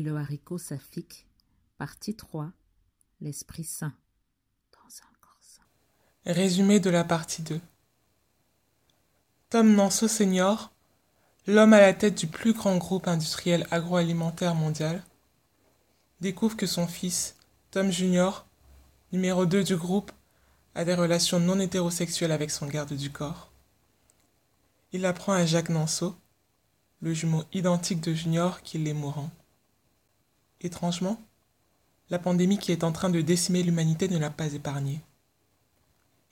Le haricot partie 3, l'Esprit Saint. Résumé de la partie 2. Tom Nanceau Senior, l'homme à la tête du plus grand groupe industriel agroalimentaire mondial, découvre que son fils, Tom Junior, numéro 2 du groupe, a des relations non hétérosexuelles avec son garde du corps. Il apprend à Jacques Nanceau, le jumeau identique de Junior qu'il est mourant. Étrangement, la pandémie qui est en train de décimer l'humanité ne l'a pas épargné.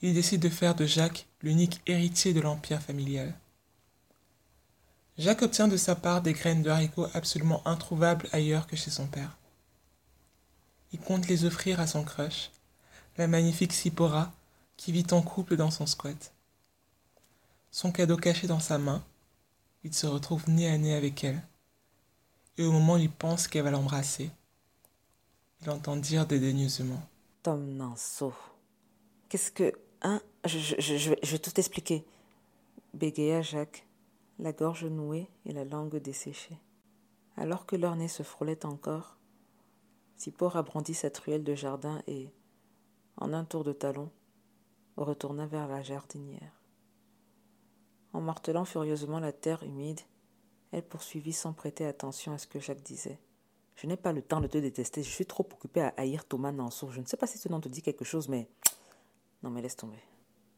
Il décide de faire de Jacques l'unique héritier de l'empire familial. Jacques obtient de sa part des graines de haricots absolument introuvables ailleurs que chez son père. Il compte les offrir à son crush, la magnifique Sipora, qui vit en couple dans son squat. Son cadeau caché dans sa main, il se retrouve nez à nez avec elle. Et au moment où il pense qu'elle va l'embrasser, il entend dire dédaigneusement. Tom Nanceau. Qu'est-ce que. Hein je, vais- tout expliquer. Bégaya Jacques, la gorge nouée et la langue desséchée. Alors que leur nez se frôlait encore, Sipor brandi sa truelle de jardin et, en un tour de talon, retourna vers la jardinière. En martelant furieusement la terre humide, elle poursuivit sans prêter attention à ce que Jacques disait. Je n'ai pas le temps de te détester, je suis trop occupée à haïr Thomas Nanceau. Je ne sais pas si ce nom te dit quelque chose, mais. Non, mais laisse tomber.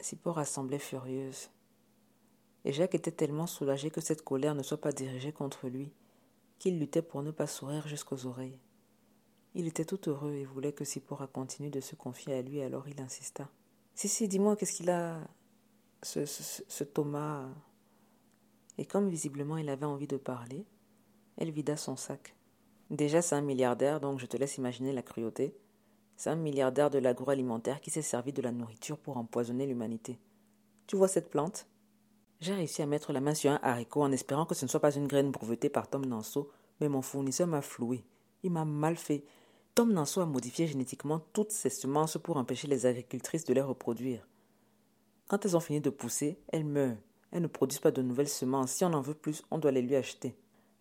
Sipor semblait furieuse. Et Jacques était tellement soulagé que cette colère ne soit pas dirigée contre lui, qu'il luttait pour ne pas sourire jusqu'aux oreilles. Il était tout heureux et voulait que Sipora continue de se confier à lui, alors il insista. Si, si, dis-moi, qu'est-ce qu'il a, ce Thomas? Et comme visiblement il avait envie de parler, elle vida son sac. Déjà, c'est un milliardaire, donc je te laisse imaginer la cruauté. C'est un milliardaire de l'agroalimentaire qui s'est servi de la nourriture pour empoisonner l'humanité. Tu vois cette plante? J'ai réussi à mettre la main sur un haricot en espérant que ce ne soit pas une graine brevetée par Tom Nanceau, mais mon fournisseur m'a floué. Il m'a mal fait. Tom Nanceau a modifié génétiquement toutes ces semences pour empêcher les agricultrices de les reproduire. Quand elles ont fini de pousser, elles meurent. Elles ne produisent pas de nouvelles semences. Si on en veut plus, on doit les lui acheter.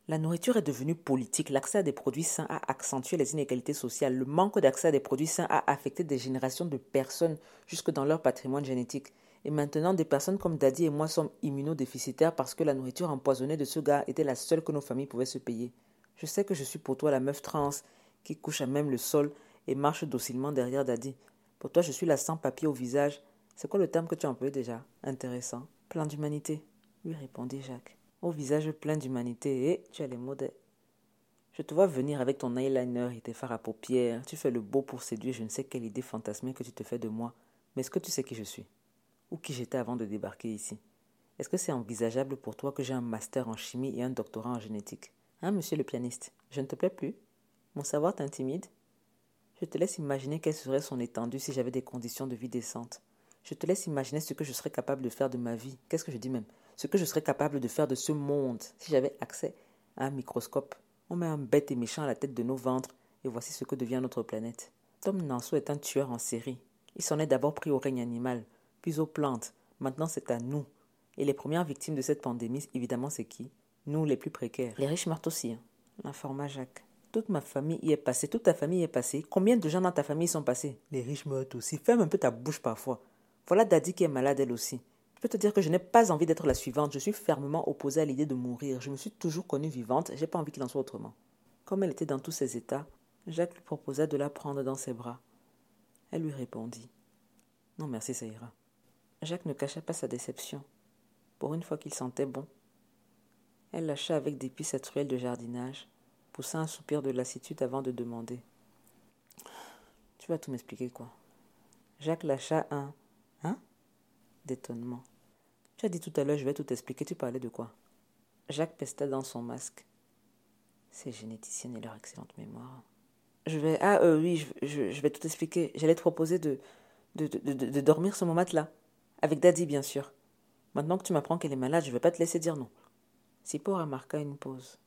La nourriture est devenue politique. L'accès à des produits sains a accentué les inégalités sociales. Le manque d'accès à des produits sains a affecté des générations de personnes jusque dans leur patrimoine génétique. Et maintenant, des personnes comme Daddy et moi sommes immunodéficitaires parce que la nourriture empoisonnée de ce gars était la seule que nos familles pouvaient se payer. Je sais que je suis pour toi la meuf trans qui couche à même le sol et marche docilement derrière Daddy. Pour toi, je suis la sans-papier au visage. C'est quoi le terme que tu as employé déjà? Intéressant. Plein d'humanité, lui répondit Jacques. Au visage plein d'humanité, et tu as les mots de... Je te vois venir avec ton eyeliner et tes fards à paupières. Tu fais le beau pour séduire je ne sais quelle idée fantasmée que tu te fais de moi. Mais est-ce que tu sais qui je suis? Ou qui j'étais avant de débarquer ici? Est-ce que c'est envisageable pour toi que j'ai un master en chimie et un doctorat en génétique? Hein, monsieur le pianiste? Je ne te plais plus Mon savoir t'intimide Je te laisse imaginer quelle serait son étendue si j'avais des conditions de vie décentes. Je te laisse imaginer ce que je serais capable de faire de ma vie. Qu'est-ce que je dis même? Ce que je serais capable de faire de ce monde si j'avais accès à un microscope. On met un bête et méchant à la tête de nos ventres et voici ce que devient notre planète. Tom Nanceau est un tueur en série. Il s'en est d'abord pris au règne animal, puis aux plantes. Maintenant, c'est à nous. Et les premières victimes de cette pandémie, évidemment, c'est qui? Nous, les plus précaires. Les riches meurent aussi, hein. l'informa Jacques. Toute ma famille y est passée, toute ta famille y est passée. Combien de gens dans ta famille sont passés? Les riches meurent aussi. Ferme un peu ta bouche parfois. Voilà Daddy qui est malade elle aussi. Je peux te dire que je n'ai pas envie d'être la suivante. Je suis fermement opposée à l'idée de mourir. Je me suis toujours connue vivante. J'ai pas envie qu'il en soit autrement. Comme elle était dans tous ses états, Jacques lui proposa de la prendre dans ses bras. Elle lui répondit Non, merci, ça ira. Jacques ne cacha pas sa déception. Pour une fois qu'il sentait bon, elle lâcha avec dépit cette ruelle de jardinage, poussa un soupir de lassitude avant de demander Tu vas tout m'expliquer quoi Jacques lâcha un Hein? D'étonnement. Tu as dit tout à l'heure, je vais tout expliquer, tu parlais de quoi? Jacques pesta dans son masque. Ces généticiennes et leur excellente mémoire. Je vais. Ah, euh, oui, je, je, vais tout expliquer. J'allais te proposer de de, de, de, de, dormir ce moment-là. Avec Daddy, bien sûr. Maintenant que tu m'apprends qu'elle est malade, je ne vais pas te laisser dire non. Sipo remarqua une pause.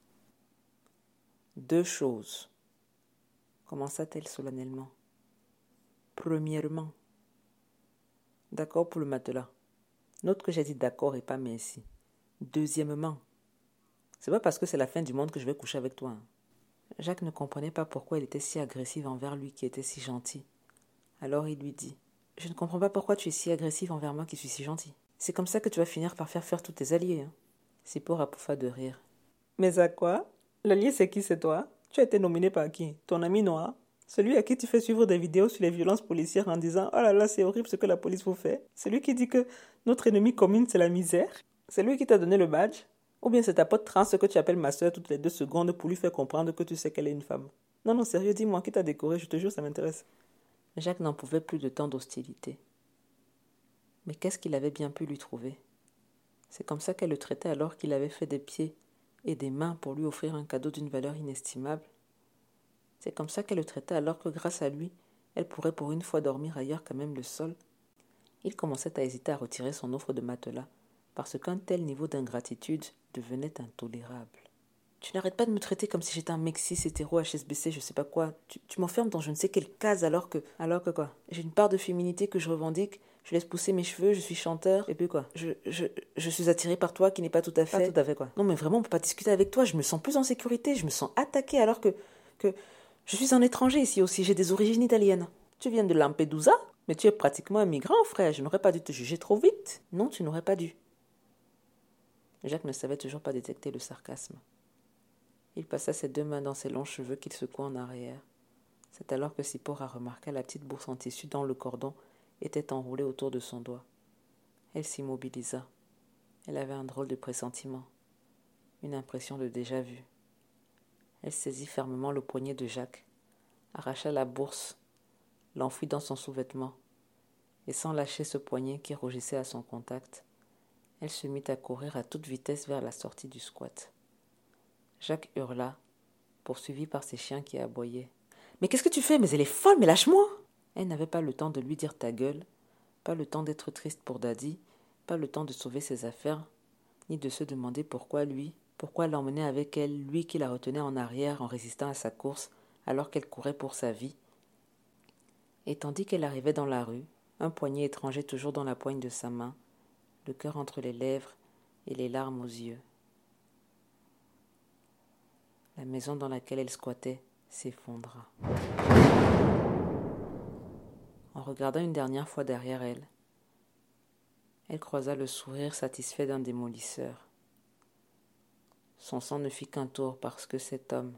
Deux choses, commença-t-elle solennellement? Premièrement, d'accord pour le matelas. Note que j'ai dit d'accord et pas merci. Deuxièmement, c'est pas parce que c'est la fin du monde que je vais coucher avec toi. Hein. Jacques ne comprenait pas pourquoi elle était si agressive envers lui qui était si gentil. Alors il lui dit Je ne comprends pas pourquoi tu es si agressive envers moi qui suis si gentil. C'est comme ça que tu vas finir par faire faire tous tes alliés. Hein. C'est pour Apoufa de rire. Mais à quoi? L'allié, c'est qui? C'est toi? Tu as été nominé par qui? Ton ami noir Celui à qui tu fais suivre des vidéos sur les violences policières en disant Oh là là, c'est horrible ce que la police vous fait. Celui qui dit que notre ennemi commune, c'est la misère. C'est lui qui t'a donné le badge. Ou bien c'est ta pote trans que tu appelles ma soeur toutes les deux secondes pour lui faire comprendre que tu sais qu'elle est une femme. Non, non, sérieux, dis-moi, qui t'a décoré? Je te jure, ça m'intéresse. Jacques n'en pouvait plus de tant d'hostilité. Mais qu'est-ce qu'il avait bien pu lui trouver? C'est comme ça qu'elle le traitait alors qu'il avait fait des pieds et des mains pour lui offrir un cadeau d'une valeur inestimable. C'est comme ça qu'elle le traitait alors que grâce à lui, elle pourrait pour une fois dormir ailleurs qu'à même le sol. Il commençait à hésiter à retirer son offre de matelas, parce qu'un tel niveau d'ingratitude devenait intolérable. Tu n'arrêtes pas de me traiter comme si j'étais un mec cis, hétéro, HSBC, je sais pas quoi. Tu, tu m'enfermes dans je ne sais quelle case alors que. Alors que quoi? J'ai une part de féminité que je revendique, je laisse pousser mes cheveux, je suis chanteur, et puis quoi? Je, je, je suis attirée par toi qui n'est pas tout à fait. Pas tout à fait quoi. Non mais vraiment, on peut pas discuter avec toi, je me sens plus en sécurité, je me sens attaquée alors que. que. Je suis un étranger ici aussi, j'ai des origines italiennes. Tu viens de Lampedusa Mais tu es pratiquement un migrant, frère, je n'aurais pas dû te juger trop vite. Non, tu n'aurais pas dû. Jacques ne savait toujours pas détecter le sarcasme. Il passa ses deux mains dans ses longs cheveux qu'il secoua en arrière. C'est alors que Sipora remarqua la petite bourse en tissu dont le cordon était enroulé autour de son doigt. Elle s'immobilisa. Elle avait un drôle de pressentiment, une impression de déjà-vu. Elle saisit fermement le poignet de Jacques, arracha la bourse, l'enfuit dans son sous-vêtement, et sans lâcher ce poignet qui rougissait à son contact, elle se mit à courir à toute vitesse vers la sortie du squat. Jacques hurla, poursuivi par ses chiens qui aboyaient. Mais qu'est-ce que tu fais? Mais elle est folle, mais lâche-moi Elle n'avait pas le temps de lui dire ta gueule, pas le temps d'être triste pour Daddy, pas le temps de sauver ses affaires, ni de se demander pourquoi lui, pourquoi l'emmener avec elle, lui qui la retenait en arrière en résistant à sa course, alors qu'elle courait pour sa vie? Et tandis qu'elle arrivait dans la rue, un poignet étranger toujours dans la poigne de sa main, le cœur entre les lèvres et les larmes aux yeux. La maison dans laquelle elle squattait s'effondra. En regardant une dernière fois derrière elle, elle croisa le sourire satisfait d'un démolisseur. Son sang ne fit qu'un tour parce que cet homme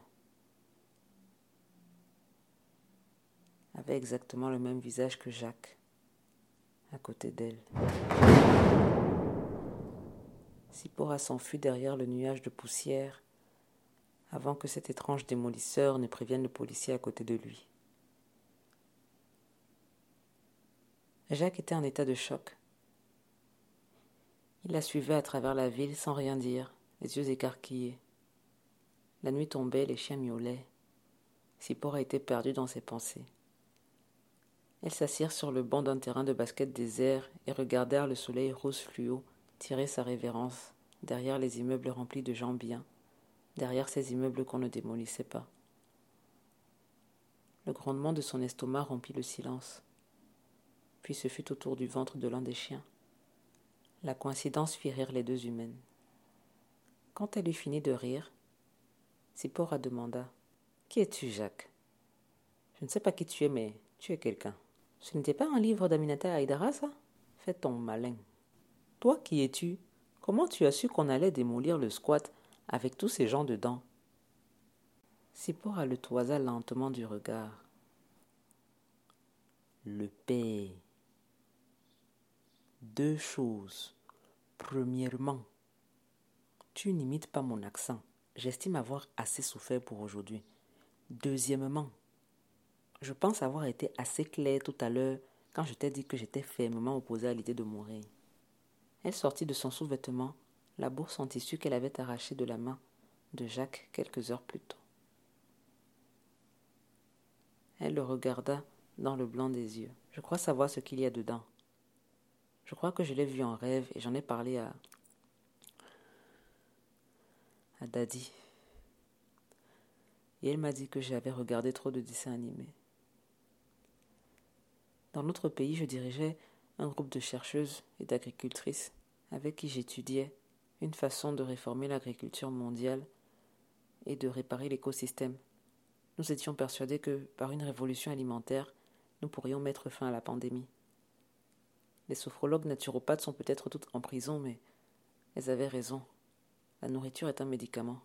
avait exactement le même visage que Jacques à côté d'elle. Sipora s'enfuit derrière le nuage de poussière avant que cet étrange démolisseur ne prévienne le policier à côté de lui. Jacques était en état de choc. Il la suivait à travers la ville sans rien dire, les yeux écarquillés. La nuit tombait, les chiens miaulaient. Sipora était perdue dans ses pensées. Elles s'assirent sur le banc d'un terrain de basket désert et regardèrent le soleil rose fluo tirer sa révérence derrière les immeubles remplis de gens bien, derrière ces immeubles qu'on ne démolissait pas. Le grondement de son estomac rompit le silence. Puis ce fut autour du ventre de l'un des chiens. La coïncidence fit rire les deux humaines. Quand elle eut fini de rire, Sipora demanda Qui es-tu, Jacques Je ne sais pas qui tu es, mais tu es quelqu'un. Ce n'était pas un livre d'Aminata Haïdara, ça? Fais ton malin. Toi, qui es-tu? Comment tu as su qu'on allait démolir le squat avec tous ces gens dedans? Sipora le toisa lentement du regard. le père. Deux choses. Premièrement, tu n'imites pas mon accent. J'estime avoir assez souffert pour aujourd'hui. Deuxièmement, je pense avoir été assez clair tout à l'heure quand je t'ai dit que j'étais fermement opposé à l'idée de mourir. Elle sortit de son sous-vêtement la bourse en tissu qu'elle avait arrachée de la main de Jacques quelques heures plus tôt. Elle le regarda dans le blanc des yeux. Je crois savoir ce qu'il y a dedans. Je crois que je l'ai vu en rêve et j'en ai parlé à. Daddy. Et elle m'a dit que j'avais regardé trop de dessins animés. Dans notre pays, je dirigeais un groupe de chercheuses et d'agricultrices avec qui j'étudiais une façon de réformer l'agriculture mondiale et de réparer l'écosystème. Nous étions persuadés que, par une révolution alimentaire, nous pourrions mettre fin à la pandémie. Les sophrologues naturopathes sont peut-être toutes en prison, mais elles avaient raison. La nourriture est un médicament.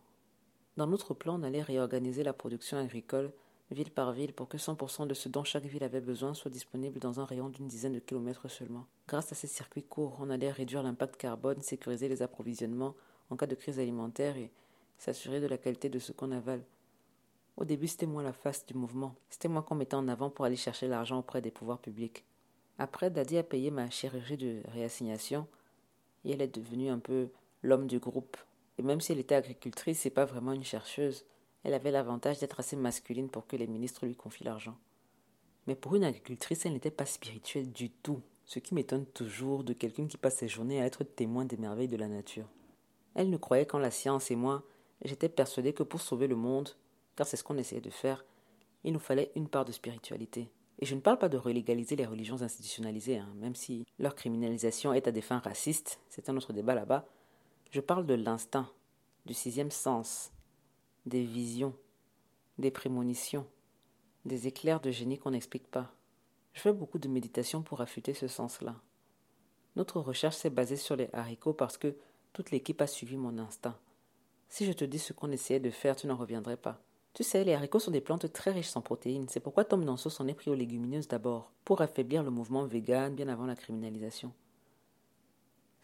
Dans notre plan, on allait réorganiser la production agricole ville par ville pour que 100% de ce dont chaque ville avait besoin soit disponible dans un rayon d'une dizaine de kilomètres seulement. Grâce à ces circuits courts, on allait réduire l'impact carbone, sécuriser les approvisionnements en cas de crise alimentaire et s'assurer de la qualité de ce qu'on avale. Au début, c'était moi la face du mouvement. C'était moi qu'on mettait en avant pour aller chercher l'argent auprès des pouvoirs publics. Après, Daddy a payé ma chirurgie de réassignation et elle est devenue un peu l'homme du groupe. Et même si elle était agricultrice, c'est pas vraiment une chercheuse. Elle avait l'avantage d'être assez masculine pour que les ministres lui confient l'argent. Mais pour une agricultrice, elle n'était pas spirituelle du tout, ce qui m'étonne toujours de quelqu'un qui passe ses journées à être témoin des merveilles de la nature. Elle ne croyait qu'en la science et moi, j'étais persuadé que pour sauver le monde, car c'est ce qu'on essayait de faire, il nous fallait une part de spiritualité. Et je ne parle pas de relégaliser les religions institutionnalisées, hein, même si leur criminalisation est à des fins racistes, c'est un autre débat là-bas. Je parle de l'instinct, du sixième sens, des visions, des prémonitions, des éclairs de génie qu'on n'explique pas. Je fais beaucoup de méditation pour affûter ce sens-là. Notre recherche s'est basée sur les haricots parce que toute l'équipe a suivi mon instinct. Si je te dis ce qu'on essayait de faire, tu n'en reviendrais pas. Tu sais, les haricots sont des plantes très riches en protéines. C'est pourquoi Tom Danso s'en est pris aux légumineuses d'abord, pour affaiblir le mouvement vegan bien avant la criminalisation.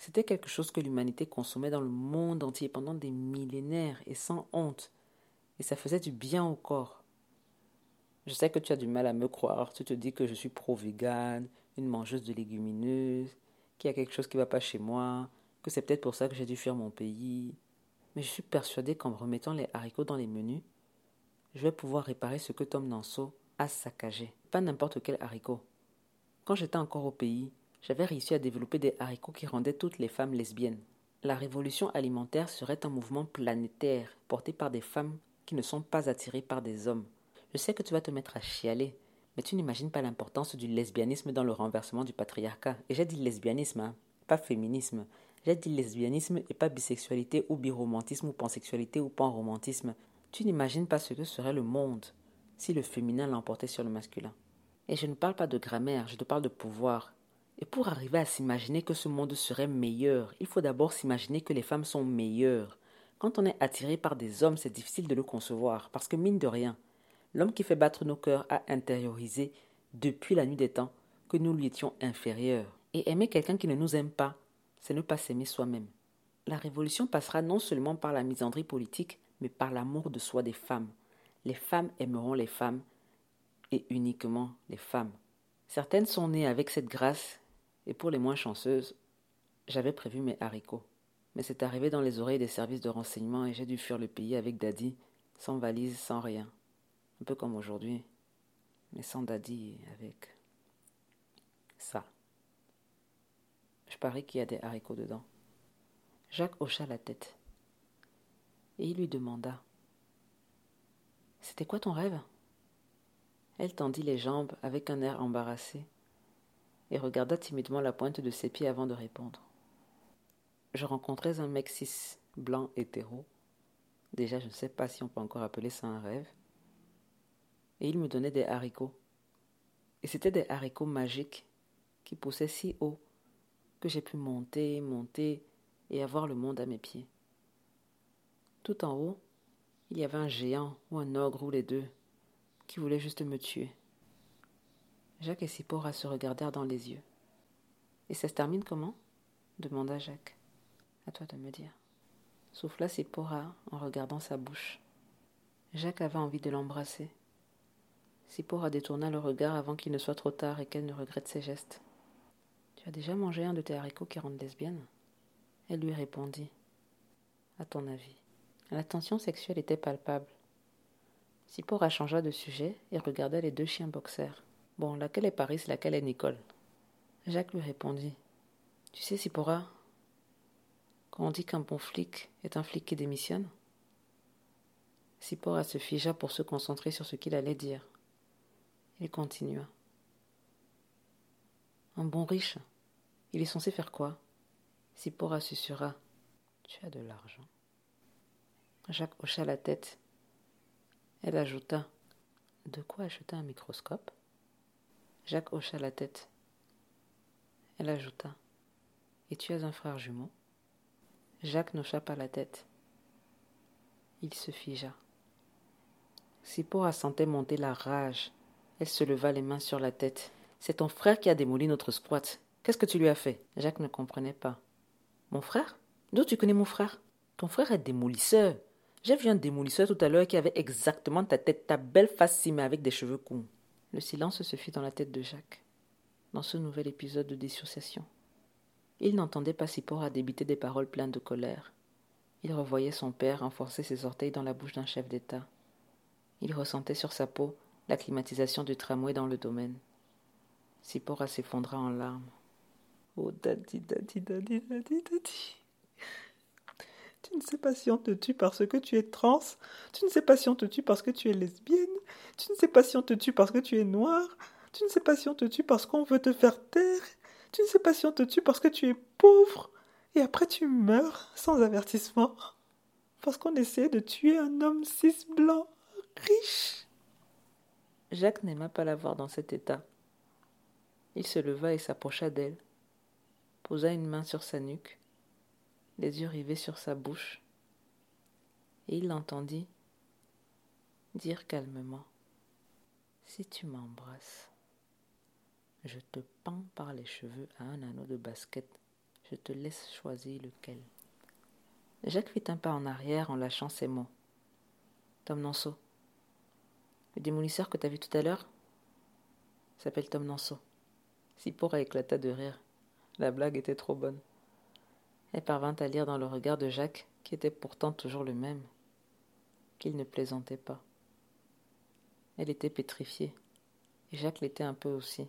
C'était quelque chose que l'humanité consommait dans le monde entier pendant des millénaires et sans honte. Et ça faisait du bien au corps. Je sais que tu as du mal à me croire. Tu te dis que je suis pro-vegan, une mangeuse de légumineuses, qu'il y a quelque chose qui ne va pas chez moi, que c'est peut-être pour ça que j'ai dû fuir mon pays. Mais je suis persuadé qu'en remettant les haricots dans les menus, je vais pouvoir réparer ce que Tom Nanso a saccagé. Pas n'importe quel haricot. Quand j'étais encore au pays, j'avais réussi à développer des haricots qui rendaient toutes les femmes lesbiennes. La révolution alimentaire serait un mouvement planétaire porté par des femmes qui ne sont pas attirées par des hommes. Je sais que tu vas te mettre à chialer, mais tu n'imagines pas l'importance du lesbianisme dans le renversement du patriarcat. Et j'ai dit lesbianisme, hein, pas féminisme. J'ai dit lesbianisme et pas bisexualité ou biromantisme ou pansexualité ou panromantisme. Tu n'imagines pas ce que serait le monde si le féminin l'emportait sur le masculin. Et je ne parle pas de grammaire, je te parle de pouvoir. Et pour arriver à s'imaginer que ce monde serait meilleur, il faut d'abord s'imaginer que les femmes sont meilleures. Quand on est attiré par des hommes, c'est difficile de le concevoir, parce que mine de rien, l'homme qui fait battre nos cœurs a intériorisé, depuis la nuit des temps, que nous lui étions inférieurs. Et aimer quelqu'un qui ne nous aime pas, c'est ne pas s'aimer soi-même. La révolution passera non seulement par la misandrie politique, mais par l'amour de soi des femmes. Les femmes aimeront les femmes et uniquement les femmes. Certaines sont nées avec cette grâce et pour les moins chanceuses, j'avais prévu mes haricots. Mais c'est arrivé dans les oreilles des services de renseignement et j'ai dû fuir le pays avec Daddy, sans valise, sans rien. Un peu comme aujourd'hui, mais sans Daddy avec ça. Je parie qu'il y a des haricots dedans. Jacques hocha la tête et il lui demanda C'était quoi ton rêve? Elle tendit les jambes avec un air embarrassé et regarda timidement la pointe de ses pieds avant de répondre. Je rencontrais un mec cis, blanc, hétéro. Déjà, je ne sais pas si on peut encore appeler ça un rêve. Et il me donnait des haricots. Et c'était des haricots magiques qui poussaient si haut que j'ai pu monter, monter et avoir le monde à mes pieds. Tout en haut, il y avait un géant ou un ogre ou les deux qui voulait juste me tuer. Jacques et Sipora se regardèrent dans les yeux. Et ça se termine comment? demanda Jacques. À toi de me dire. Souffla Sipora en regardant sa bouche. Jacques avait envie de l'embrasser. Sipora détourna le regard avant qu'il ne soit trop tard et qu'elle ne regrette ses gestes. Tu as déjà mangé un de tes haricots qui rendent lesbienne? Elle lui répondit. À ton avis La tension sexuelle était palpable. Sipora changea de sujet et regarda les deux chiens boxers. Bon, laquelle est Paris, laquelle est Nicole? Jacques lui répondit. Tu sais, Sipora, quand on dit qu'un bon flic est un flic qui démissionne Sipora se figea pour se concentrer sur ce qu'il allait dire. Il continua. Un bon riche, il est censé faire quoi? Sipora susurra. Tu as de l'argent. Jacques hocha la tête. Elle ajouta. De quoi acheter un microscope? Jacques hocha la tête. Elle ajouta. Et tu as un frère jumeau? Jacques n'hocha pas la tête. Il se figea. Sipora sentait monter la rage. Elle se leva les mains sur la tête. C'est ton frère qui a démoli notre squat. Qu'est-ce que tu lui as fait? Jacques ne comprenait pas. Mon frère? D'où tu connais mon frère? Ton frère est démolisseur. J'ai vu un démolisseur tout à l'heure qui avait exactement ta tête, ta belle face mais avec des cheveux courts. Le silence se fit dans la tête de Jacques, dans ce nouvel épisode de dissociation. Il n'entendait pas Sipora débiter des paroles pleines de colère. Il revoyait son père enfoncer ses orteils dans la bouche d'un chef d'État. Il ressentait sur sa peau la climatisation du tramway dans le domaine. Sipora s'effondra en larmes. Oh, daddy, daddy, daddy, daddy, daddy. Tu ne sais pas si on te tue parce que tu es trans. Tu ne sais pas si on te tue parce que tu es lesbienne. Tu ne sais pas si on te tue parce que tu es noire. Tu ne sais pas si on te tue parce qu'on veut te faire taire. Tu ne sais pas si on te tue parce que tu es pauvre. Et après tu meurs sans avertissement. Parce qu'on essaie de tuer un homme cis blanc, riche. Jacques n'aima pas la voir dans cet état. Il se leva et s'approcha d'elle, posa une main sur sa nuque, les yeux rivés sur sa bouche, et il l'entendit dire calmement Si tu m'embrasses, je te pends par les cheveux à un anneau de basket, je te laisse choisir lequel. Jacques fit un pas en arrière en lâchant ces mots. Tom Nanceau. Le démolisseur que t'as vu tout à l'heure s'appelle Tom Nanceau. Sipora éclata de rire. La blague était trop bonne. Elle parvint à lire dans le regard de Jacques, qui était pourtant toujours le même, qu'il ne plaisantait pas. Elle était pétrifiée, et Jacques l'était un peu aussi.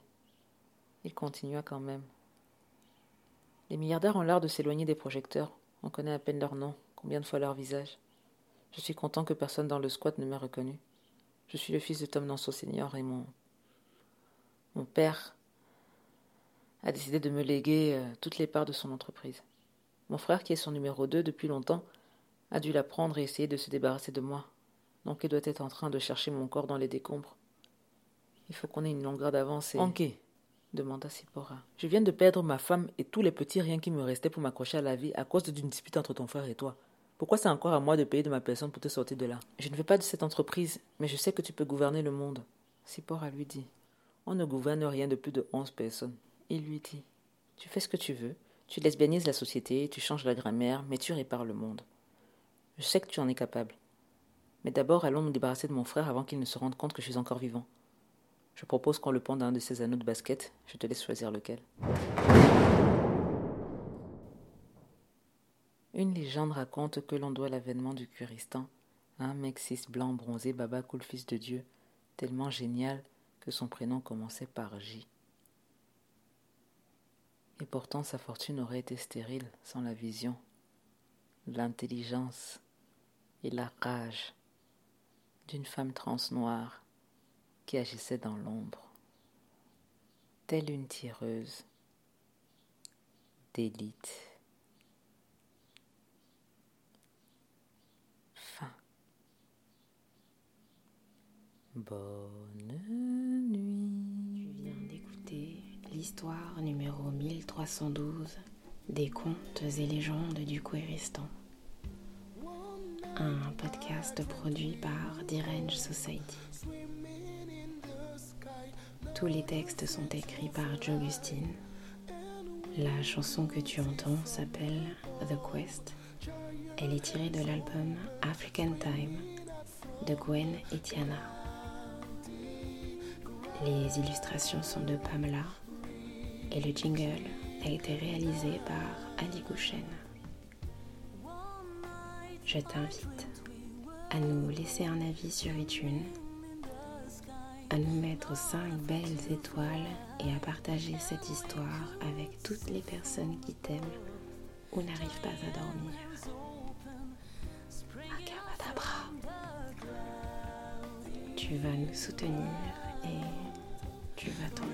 Il continua quand même. Les milliardaires ont l'art de s'éloigner des projecteurs. On connaît à peine leur nom, combien de fois leur visage. Je suis content que personne dans le squat ne m'ait reconnu. Je suis le fils de Tom Nanceau Senior et mon. Mon père a décidé de me léguer euh, toutes les parts de son entreprise. Mon frère, qui est son numéro 2 depuis longtemps, a dû la prendre et essayer de se débarrasser de moi. Donc il doit être en train de chercher mon corps dans les décombres. Il faut qu'on ait une longueur d'avance et. Ok, demanda Sipora. Je viens de perdre ma femme et tous les petits riens qui me restaient pour m'accrocher à la vie à cause d'une dispute entre ton frère et toi. Pourquoi c'est encore à moi de payer de ma personne pour te sortir de là? Je ne veux pas de cette entreprise, mais je sais que tu peux gouverner le monde. Sipora lui dit. On ne gouverne rien de plus de onze personnes. Il lui dit. Tu fais ce que tu veux, tu lesbianises la société, tu changes la grammaire, mais tu répares le monde. Je sais que tu en es capable. Mais d'abord, allons nous débarrasser de mon frère avant qu'il ne se rende compte que je suis encore vivant. Je propose qu'on le pende à un de ces anneaux de basket. Je te laisse choisir lequel. Une légende raconte que l'on doit l'avènement du Curistan à un mec blanc bronzé, Baba Cool, fils de Dieu, tellement génial que son prénom commençait par J. Et pourtant sa fortune aurait été stérile sans la vision, l'intelligence et la rage d'une femme trans noire qui agissait dans l'ombre, telle une tireuse d'élite. Fin. Bonne l'histoire numéro 1312 des contes et légendes du Kouéristan. Un podcast produit par The Range Society. Tous les textes sont écrits par Jogustine. La chanson que tu entends s'appelle The Quest. Elle est tirée de l'album African Time de Gwen et Tiana. Les illustrations sont de Pamela et le jingle a été réalisé par Ali Gouchen. Je t'invite à nous laisser un avis sur iTunes, à nous mettre 5 belles étoiles et à partager cette histoire avec toutes les personnes qui t'aiment ou n'arrivent pas à dormir. Tu vas nous soutenir et tu vas t'endormir.